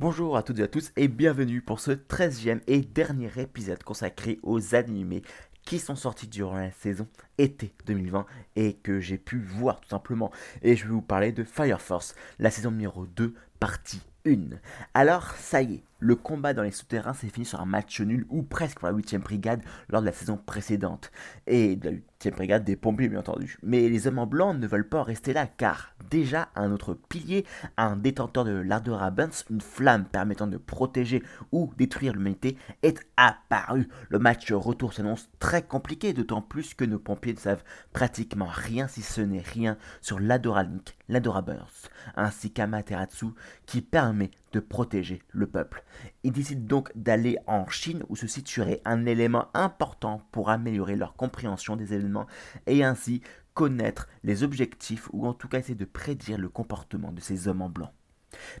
Bonjour à toutes et à tous et bienvenue pour ce 13e et dernier épisode consacré aux animés qui sont sortis durant la saison été 2020 et que j'ai pu voir tout simplement. Et je vais vous parler de Fire Force, la saison numéro 2, partie 1. Alors, ça y est, le combat dans les souterrains s'est fini sur un match nul ou presque pour la 8ème brigade lors de la saison précédente. Et de la 8ème brigade des pompiers, bien entendu. Mais les hommes en blanc ne veulent pas rester là car déjà un autre pilier, un détenteur de l'Ardora Buns, une flamme permettant de protéger ou détruire l'humanité, est apparu. Le match retour s'annonce très compliqué, d'autant plus que nos pompiers ne savent pratiquement rien si ce n'est rien sur l'Adora Link, l'Adora Burst, ainsi qu'Amaterasu qui permet de protéger le peuple. Ils décident donc d'aller en Chine où se situerait un élément important pour améliorer leur compréhension des événements et ainsi connaître les objectifs ou en tout cas essayer de prédire le comportement de ces hommes en blanc.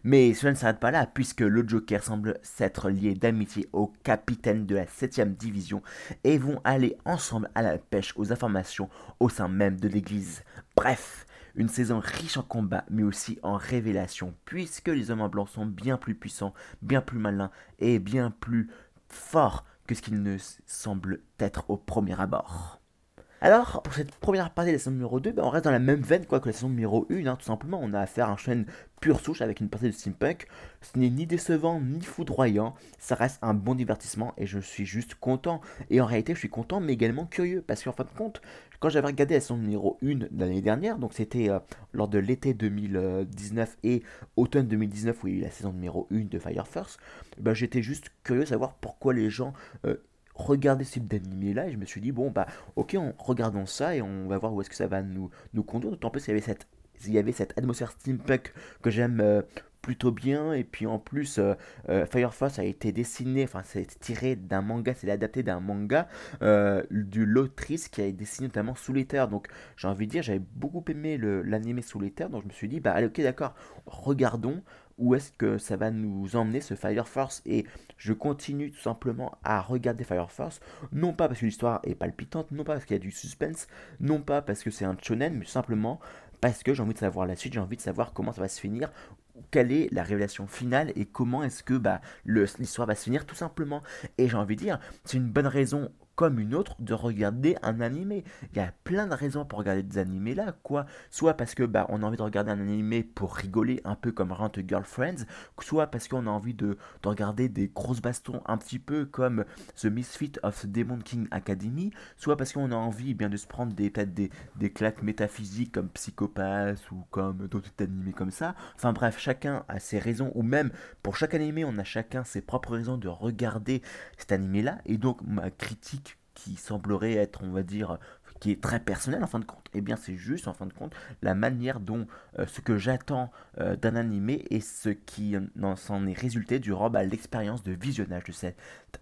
Mais cela ne s'arrête pas là, puisque le Joker semble s'être lié d'amitié au capitaine de la 7ème division et vont aller ensemble à la pêche aux informations au sein même de l'église. Bref, une saison riche en combats, mais aussi en révélations, puisque les hommes en blanc sont bien plus puissants, bien plus malins et bien plus forts que ce qu'ils ne semblent être au premier abord. Alors, pour cette première partie de la saison numéro 2, ben, on reste dans la même veine quoi, que la saison numéro 1, hein, tout simplement. On a affaire à un chaîne pure souche avec une partie de steampunk. Ce n'est ni décevant ni foudroyant, ça reste un bon divertissement et je suis juste content. Et en réalité, je suis content, mais également curieux, parce qu'en fin de compte, quand j'avais regardé la saison numéro 1 de l'année dernière, donc c'était euh, lors de l'été 2019 et automne 2019 où il y a eu la saison numéro 1 de Fire Force, ben, j'étais juste curieux de savoir pourquoi les gens euh, regarder ce type d'animé là et je me suis dit bon bah ok on, regardons ça et on va voir où est-ce que ça va nous, nous conduire d'autant plus qu'il y avait cette il y avait cette atmosphère steampunk que j'aime euh, plutôt bien et puis en plus euh, euh, a été dessiné enfin c'est tiré d'un manga c'est adapté d'un manga du l'autrice qui a dessiné notamment sous les terres. Donc j'ai envie de dire j'avais beaucoup aimé l'animé sous les terres donc je me suis dit bah allez ok d'accord regardons où est-ce que ça va nous emmener ce Fire Force? Et je continue tout simplement à regarder Fire Force non pas parce que l'histoire est palpitante non pas parce qu'il y a du suspense non pas parce que c'est un shonen mais simplement parce que j'ai envie de savoir la suite j'ai envie de savoir comment ça va se finir quelle est la révélation finale et comment est-ce que bah, l'histoire va se finir tout simplement. Et j'ai envie de dire, c'est une bonne raison comme une autre de regarder un animé. Il y a plein de raisons pour regarder des animés là, quoi. Soit parce que bah, on a envie de regarder un animé pour rigoler, un peu comme Rent Girlfriends, soit parce qu'on a envie de, regarder des grosses bastons un petit peu comme The Misfit of the Demon King Academy, soit parce qu'on a envie bien de se prendre des peut-être des, des claques métaphysiques comme Psychopath ou comme d'autres animés comme ça. Enfin bref, chacun a ses raisons, ou même pour chaque animé, on a chacun ses propres raisons de regarder cet animé là. Et donc ma critique qui semblerait être, on va dire, qui est très personnel en fin de compte, eh bien c'est juste en fin de compte la manière dont euh, ce que j'attends euh, d'un animé et ce qui s'en est résulté durant bah, l'expérience de visionnage de cet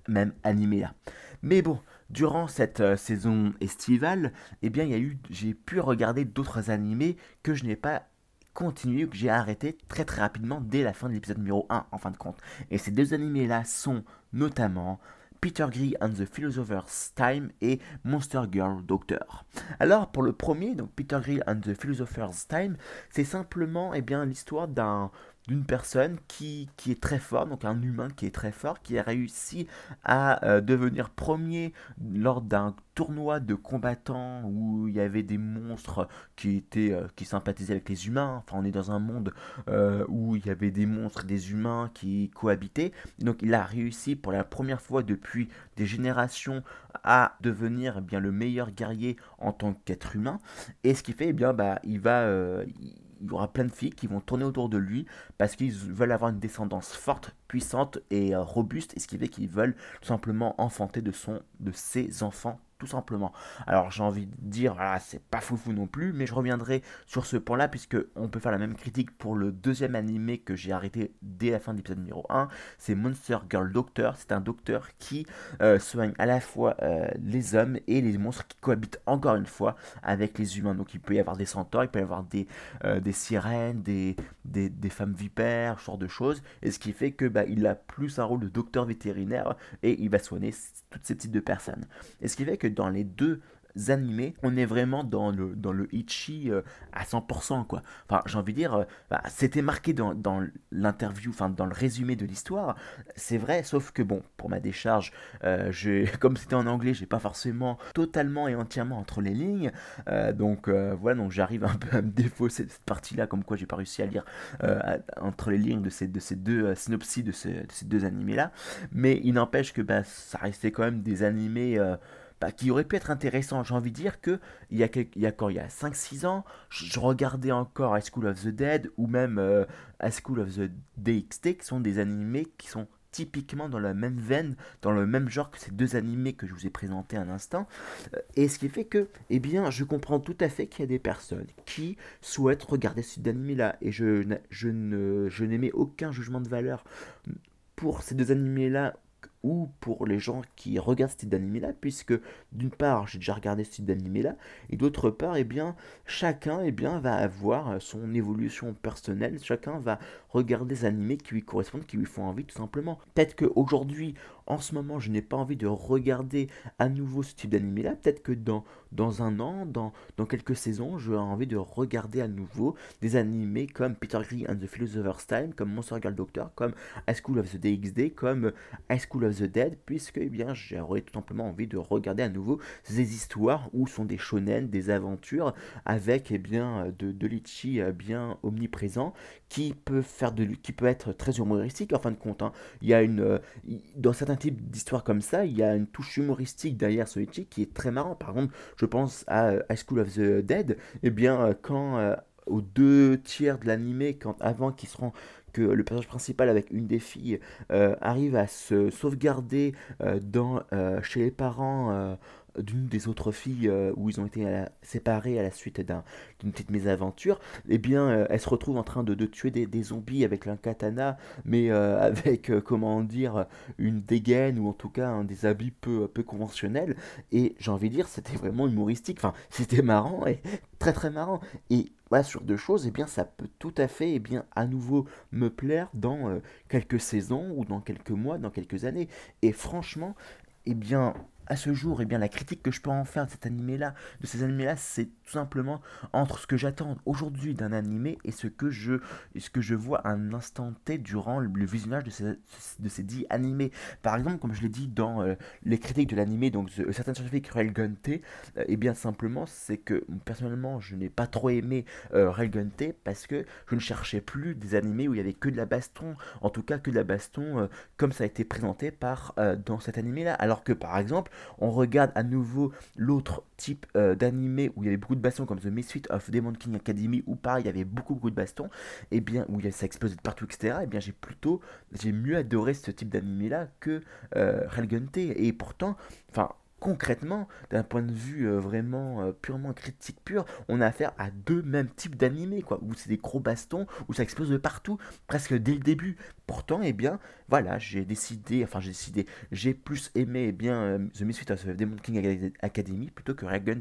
même animé là. Mais bon, durant cette euh, saison estivale, eh bien j'ai pu regarder d'autres animés que je n'ai pas continué ou que j'ai arrêté très très rapidement dès la fin de l'épisode numéro 1 en fin de compte. Et ces deux animés là sont notamment Peter Gree and the Philosopher's Time et Monster Girl Doctor. Alors pour le premier, donc Peter Gree and the Philosopher's Time, c'est simplement eh bien l'histoire d'un d'une personne qui, est très fort, donc un humain qui est très fort, qui a réussi à euh, devenir premier lors d'un tournoi de combattants où il y avait des monstres qui étaient euh, qui sympathisaient avec les humains. Enfin, on est dans un monde euh, où il y avait des monstres, des humains qui cohabitaient. Donc, il a réussi pour la première fois depuis des générations à devenir eh bien le meilleur guerrier en tant qu'être humain. Et ce qui fait, eh bien, bah, il va y aura plein de filles qui vont tourner autour de lui parce qu'ils veulent avoir une descendance forte, puissante et euh, robuste, et ce qui fait qu'ils veulent tout simplement enfanter de, son, de ses enfants tout simplement. Alors j'ai envie de dire, ah, c'est pas foufou non plus, mais je reviendrai sur ce point-là, puisque on peut faire la même critique pour le deuxième animé que j'ai arrêté dès la fin de l'épisode numéro 1, c'est Monster Girl Doctor, c'est un docteur qui euh, soigne à la fois euh, les hommes et les monstres qui cohabitent encore une fois avec les humains. Donc il peut y avoir des centaures, il peut y avoir des, euh, des sirènes, des, des, femmes vipères, ce genre de choses, et ce qui fait que bah, il a plus un rôle de docteur vétérinaire et il va soigner tous ces types de personnes. Et ce qui fait que dans les deux animés, on est vraiment dans le, dans le Ichi euh, à 100%, quoi. Enfin, j'ai envie de dire, euh, bah, c'était marqué dans, dans l'interview, enfin, dans le résumé de l'histoire, c'est vrai, sauf que bon, pour ma décharge, euh, comme c'était en anglais, j'ai pas forcément totalement et entièrement entre les lignes, donc voilà, donc j'arrive un peu à me défausser cette partie-là, comme quoi j'ai pas réussi à lire entre les lignes de ces, de ces deux synopsis de, ces, de ces deux animés-là, mais il n'empêche que bah, ça restait quand même des animés qui aurait pu être intéressant. J'ai envie de dire que il y a, il y a il y a 5-6 ans, je, regardais encore High School of the Dead ou même euh, School of the DxT, qui sont des animés qui sont typiquement dans la même veine, dans le même genre que ces deux animés que je vous ai présentés un instant. Euh, et ce qui fait que, eh bien, je comprends tout à fait qu'il y a des personnes qui souhaitent regarder ce type d'animé-là. Et je, je, ne, je aucun jugement de valeur pour ces deux animés-là ou pour les gens qui regardent ce type d'animé là puisque d'une part j'ai déjà regardé ce type d'animé là et d'autre part eh bien chacun eh bien va avoir son évolution personnelle chacun va regarder des animés qui lui correspondent qui lui font envie tout simplement. Peut-être qu'aujourd'hui en ce moment je n'ai pas envie de regarder à nouveau ce type d'animé là peut-être que dans dans un an dans, dans quelques saisons j'aurai envie de regarder à nouveau des animés comme Peter Green and the Philosopher's Time comme Monster Girl Doctor comme High School of the DxD comme High School of the Dead, puisque eh j'aurais tout simplement envie de regarder à nouveau ces histoires où sont des shonen, des aventures, avec eh bien, de, de litchi euh, bien omniprésent, qui peut, faire de, qui peut être très humoristique en fin de compte. Hein. Il y a une, euh, dans certains types d'histoires comme ça, il y a une touche humoristique derrière ce litchi qui est très marrant. Par exemple, je pense à High School of the Dead, et eh bien, euh, quand aux deux tiers de l'animé, quand avant qu'il se rend le personnage principal avec une des filles euh, arrive à se sauvegarder euh, dans, euh, chez les parents d'une des autres filles où ils ont été séparés à la suite d'une petite mésaventure, eh bien, elle se retrouve en train de, tuer des, zombies avec un katana, mais avec, comment dire, une dégaine ou en tout cas des habits peu, conventionnels. Et j'ai envie de dire, c'était vraiment humoristique. Enfin, c'était marrant et très très marrant. Et voilà, sur deux choses, eh bien, ça peut tout à fait, eh bien, à nouveau me plaire dans euh, quelques saisons ou dans quelques mois, dans quelques années. Et franchement, eh bien, à ce jour, eh bien, la critique que je peux en faire de cet animé-là, de ces animés-là, c'est tout simplement entre ce que j'attends aujourd'hui d'un animé et ce que je, ce que je vois à un instant T durant le, visionnage de ces, de ces dix animés. Par exemple, comme je l'ai dit dans euh, les critiques de l'animé, donc certaines scientifiques Railgun T, euh, eh bien simplement, c'est que personnellement, je n'ai pas trop aimé euh, Railgun T parce que je ne cherchais plus des animés où il y avait que de la baston, en tout cas que de la baston comme ça a été présenté par dans cet animé-là. Alors que par exemple, on regarde à nouveau l'autre type euh, d'animé où il y avait beaucoup de bastons comme The Misfit of Demon King Academy où pareil il y avait beaucoup beaucoup de bastons et bien où ça explosait de partout etc et bien j'ai plutôt j'ai mieux adoré ce type d'animé là que euh, et pourtant enfin concrètement, d'un point de vue euh, vraiment euh, purement critique pur, on a affaire à deux mêmes types d'animés, quoi, où c'est des gros bastons, où ça explose de partout, presque dès le début. Pourtant, eh bien, voilà, j'ai décidé, enfin j'ai décidé, j'ai plus aimé eh bien euh, The of Demon King Academy plutôt que Reagan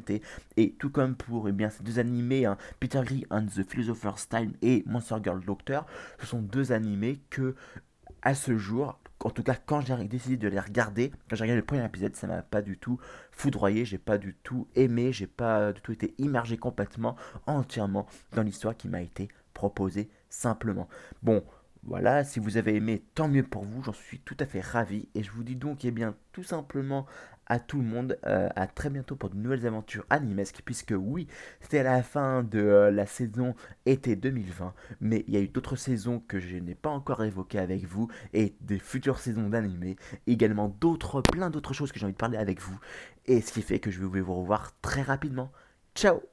Et tout comme pour eh bien, ces deux animés, hein, Peter Green and the Philosopher's Time et Monster Girl Doctor, ce sont deux animés que à ce jour, en tout cas quand j'ai décidé de les regarder, quand j'ai regardé le premier épisode, ça m'a pas du tout foudroyé, j'ai pas du tout aimé, j'ai pas du tout été immergé complètement, entièrement dans l'histoire qui m'a été proposée simplement. Bon, voilà, si vous avez aimé, tant mieux pour vous, j'en suis tout à fait ravi. Et je vous dis donc, eh bien, tout simplement à tout le monde, euh, à très bientôt pour de nouvelles aventures animesques, puisque oui, c'était la fin de euh, la saison été 2020, mais il y a eu d'autres saisons que je n'ai pas encore évoquées avec vous, et des futures saisons d'animé, également d'autres, plein d'autres choses que j'ai envie de parler avec vous, et ce qui fait que je vais vous revoir très rapidement. Ciao